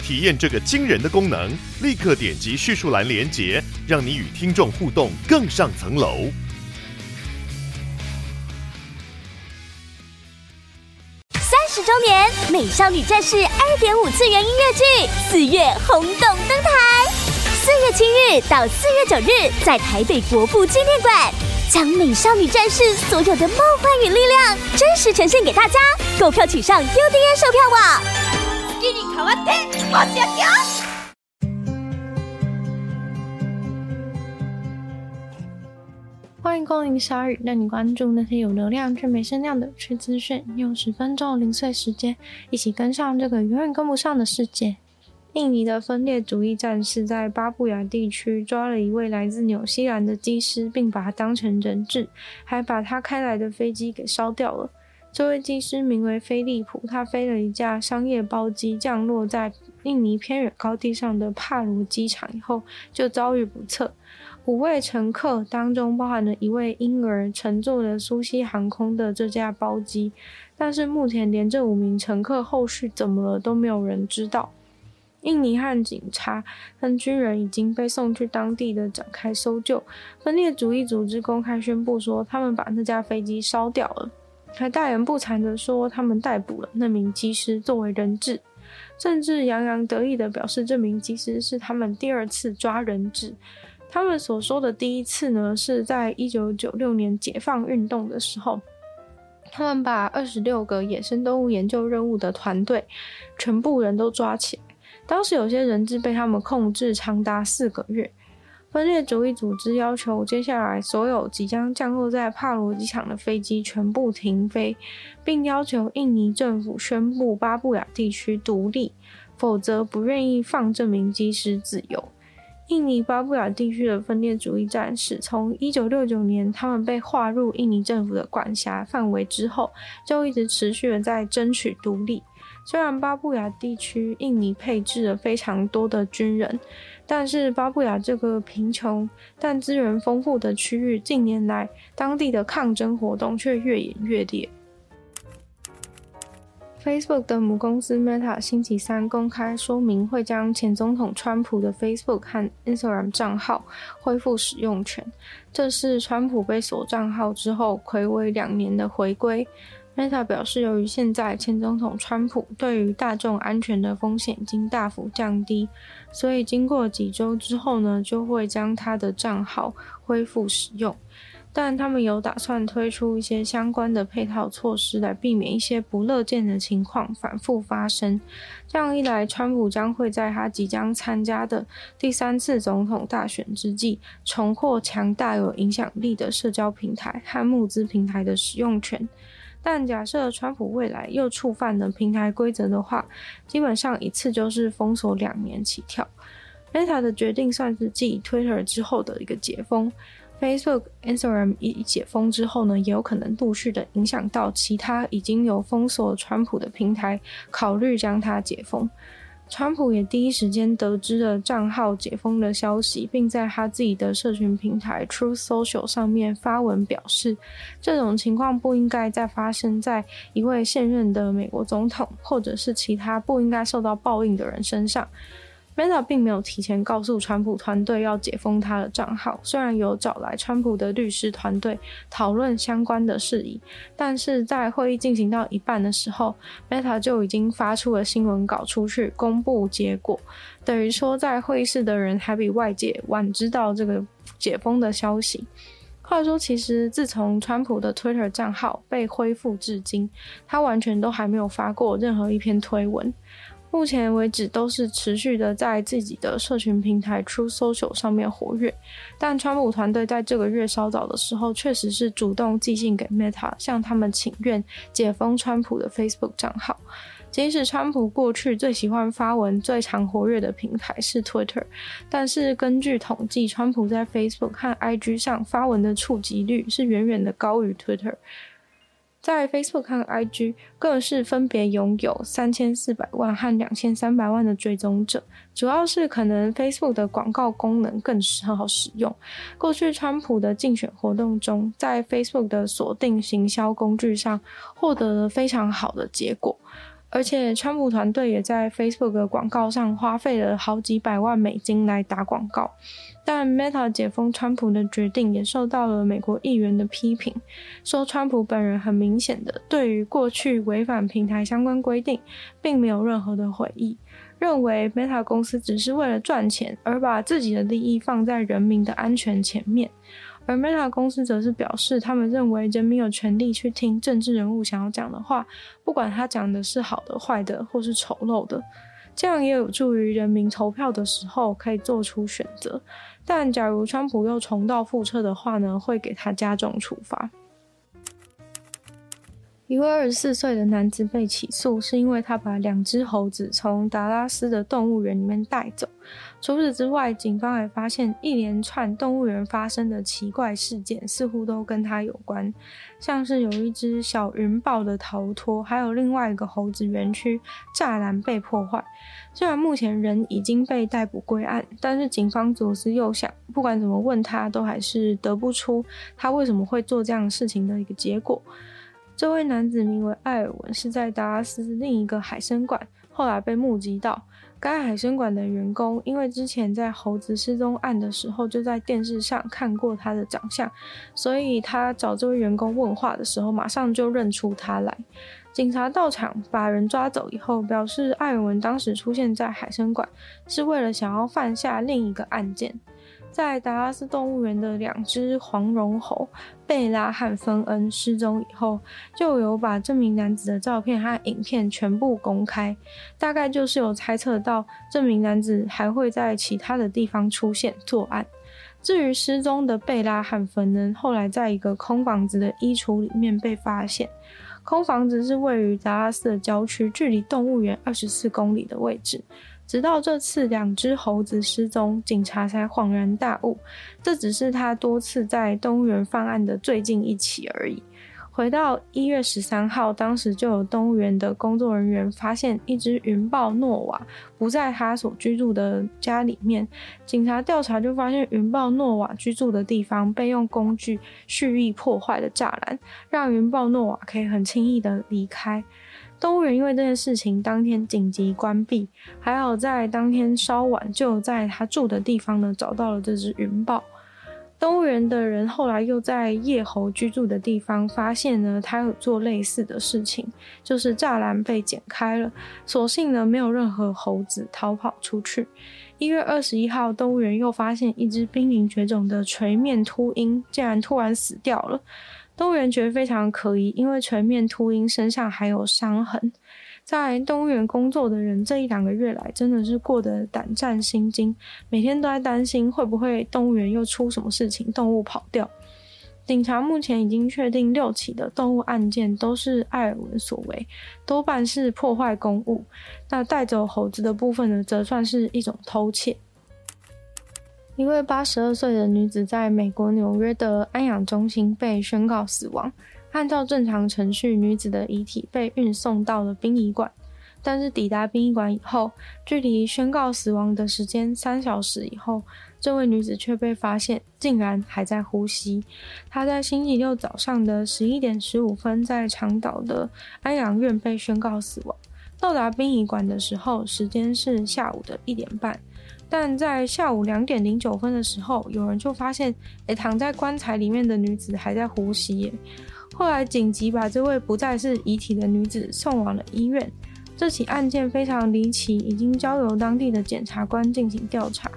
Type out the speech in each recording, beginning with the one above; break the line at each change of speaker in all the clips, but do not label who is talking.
体验这个惊人的功能，立刻点击叙述栏连接，让你与听众互动更上层楼。
三十周年《美少女战士》二点五次元音乐剧四月轰动登台，四月七日到四月九日，在台北国父纪念馆，将美少女战士所有的梦幻与力量真实呈现给大家。购票请上 UDN 售票网。
欢迎光临鲨语，带你关注那些有流量却没声量的趣资讯。用十分钟零碎时间，一起跟上这个永远跟不上的世界。印尼的分裂主义战士在巴布亚地区抓了一位来自纽西兰的机师，并把他当成人质，还把他开来的飞机给烧掉了。这位机师名为菲利普，他飞了一架商业包机降落在印尼偏远高地上的帕罗机场以后，就遭遇不测。五位乘客当中包含了一位婴儿，乘坐了苏西航空的这架包机，但是目前连这五名乘客后续怎么了都没有人知道。印尼和警察跟军人已经被送去当地的展开搜救。分裂主义组织公开宣布说，他们把那架飞机烧掉了，还大言不惭地说他们逮捕了那名机师作为人质，甚至洋洋得意地表示这名机师是他们第二次抓人质。他们所说的第一次呢，是在一九九六年解放运动的时候，他们把二十六个野生动物研究任务的团队全部人都抓起来。当时有些人质被他们控制长达四个月。分裂主义组织要求接下来所有即将降落在帕罗机场的飞机全部停飞，并要求印尼政府宣布巴布亚地区独立，否则不愿意放这名机师自由。印尼巴布亚地区的分裂主义战士，从一九六九年他们被划入印尼政府的管辖范围之后，就一直持续的在争取独立。虽然巴布亚地区印尼配置了非常多的军人，但是巴布亚这个贫穷但资源丰富的区域，近年来当地的抗争活动却越演越烈。Facebook 的母公司 Meta 星期三公开说明，会将前总统川普的 Facebook 和 Instagram 账号恢复使用权。这是川普被锁账号之后，睽违两年的回归。Meta 表示，由于现在前总统川普对于大众安全的风险已经大幅降低，所以经过几周之后呢，就会将他的账号恢复使用。但他们有打算推出一些相关的配套措施，来避免一些不乐见的情况反复发生。这样一来，川普将会在他即将参加的第三次总统大选之际，重获强大有影响力的社交平台和募资平台的使用权。但假设川普未来又触犯了平台规则的话，基本上一次就是封锁两年起跳。Meta 的决定算是继 Twitter 之后的一个解封。Facebook、Instagram 一解封之后呢，也有可能陆续的影响到其他已经有封锁川普的平台，考虑将它解封。川普也第一时间得知了账号解封的消息，并在他自己的社群平台 Truth Social 上面发文表示，这种情况不应该再发生在一位现任的美国总统，或者是其他不应该受到报应的人身上。Meta 并没有提前告诉川普团队要解封他的账号，虽然有找来川普的律师团队讨论相关的事宜，但是在会议进行到一半的时候，Meta 就已经发出了新闻稿出去公布结果，等于说在会议室的人还比外界晚知道这个解封的消息。话说，其实自从川普的 Twitter 账号被恢复至今，他完全都还没有发过任何一篇推文。目前为止都是持续的在自己的社群平台 True Social 上面活跃，但川普团队在这个月稍早的时候，确实是主动寄信给 Meta，向他们请愿解封川普的 Facebook 账号。即使川普过去最喜欢发文、最常活跃的平台是 Twitter，但是根据统计，川普在 Facebook 和 IG 上发文的触及率是远远的高于 Twitter。在 Facebook 和 IG 更是分别拥有三千四百万和两千三百万的追踪者，主要是可能 Facebook 的广告功能更很好使用。过去川普的竞选活动中，在 Facebook 的锁定行销工具上获得了非常好的结果。而且，川普团队也在 Facebook 的广告上花费了好几百万美金来打广告。但 Meta 解封川普的决定也受到了美国议员的批评，说川普本人很明显的对于过去违反平台相关规定，并没有任何的悔意，认为 Meta 公司只是为了赚钱而把自己的利益放在人民的安全前面。而 Meta 公司则是表示，他们认为人民有权利去听政治人物想要讲的话，不管他讲的是好的、坏的或是丑陋的，这样也有助于人民投票的时候可以做出选择。但假如川普又重蹈覆辙的话呢，会给他加重处罚。一位二十四岁的男子被起诉，是因为他把两只猴子从达拉斯的动物园里面带走。除此之外，警方还发现一连串动物园发生的奇怪事件，似乎都跟他有关。像是有一只小云豹的逃脱，还有另外一个猴子园区栅栏被破坏。虽然目前人已经被逮捕归案，但是警方左思右想，不管怎么问他，都还是得不出他为什么会做这样事情的一个结果。这位男子名为艾尔文，是在达拉斯另一个海生馆，后来被目击到。该海生馆的员工因为之前在猴子失踪案的时候就在电视上看过他的长相，所以他找这位员工问话的时候，马上就认出他来。警察到场把人抓走以后，表示艾尔文当时出现在海生馆是为了想要犯下另一个案件。在达拉斯动物园的两只黄绒猴贝拉和芬恩失踪以后，就有把这名男子的照片和影片全部公开，大概就是有猜测到这名男子还会在其他的地方出现作案。至于失踪的贝拉和芬恩，后来在一个空房子的衣橱里面被发现，空房子是位于达拉斯的郊区，距离动物园二十四公里的位置。直到这次两只猴子失踪，警察才恍然大悟，这只是他多次在动物园犯案的最近一起而已。回到一月十三号，当时就有动物园的工作人员发现一只云豹诺瓦不在他所居住的家里面。警察调查就发现，云豹诺瓦居住的地方被用工具蓄意破坏的栅栏，让云豹诺瓦可以很轻易的离开。动物园因为这件事情当天紧急关闭，还好在当天稍晚就在他住的地方呢找到了这只云豹。动物园的人后来又在叶猴居住的地方发现呢，他有做类似的事情，就是栅栏被剪开了，所幸呢没有任何猴子逃跑出去。一月二十一号，动物园又发现一只濒临绝种的锤面秃鹰竟然突然死掉了。动物园觉得非常可疑，因为全面秃鹰身上还有伤痕。在动物园工作的人这一两个月来，真的是过得胆战心惊，每天都在担心会不会动物园又出什么事情，动物跑掉。警察目前已经确定六起的动物案件都是艾尔文所为，多半是破坏公物。那带走猴子的部分呢，则算是一种偷窃。一位八十二岁的女子在美国纽约的安养中心被宣告死亡。按照正常程序，女子的遗体被运送到了殡仪馆。但是抵达殡仪馆以后，距离宣告死亡的时间三小时以后，这位女子却被发现竟然还在呼吸。她在星期六早上的十一点十五分，在长岛的安养院被宣告死亡。到达殡仪馆的时候，时间是下午的一点半。但在下午两点零九分的时候，有人就发现，诶，躺在棺材里面的女子还在呼吸。后来紧急把这位不再是遗体的女子送往了医院。这起案件非常离奇，已经交由当地的检察官进行调查。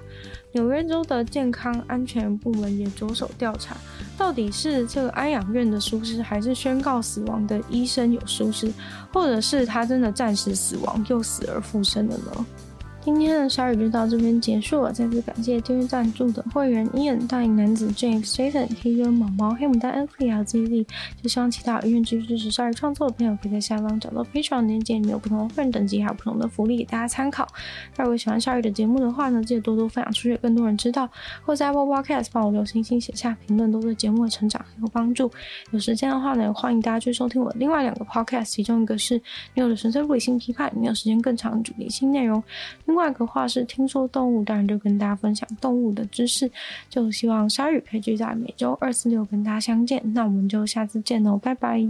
纽约州的健康安全部门也着手调查，到底是这个安养院的疏失，还是宣告死亡的医生有疏失，或者是他真的暂时死亡又死而复生了呢？今天的鲨语就到这边结束了，再次感谢订阅赞助的会员：Ian、大影男子、James、Jason、黑哥、毛毛、黑牡丹、N P L、ZZ。就希望其他有愿意继续支持鲨鱼创作的朋友，可以在下方找到 Patreon 链接，里面有不同的会员等级，还有不同的福利给大家参考。如果喜欢鲨鱼的节目的话呢，记得多多分享出去，更多人知道。或在 Apple Podcast 帮我留星星、写下评论，都对节目的成长很有帮助。有时间的话呢，也欢迎大家去收听我另外两个 Podcast，其中一个是《女友的纯粹理性批判》，没有时间更长的主题性内容。另外一个话是听说动物，当然就跟大家分享动物的知识。就希望鲨鱼可以聚在每周二、四、六跟大家相见。那我们就下次见喽，拜拜。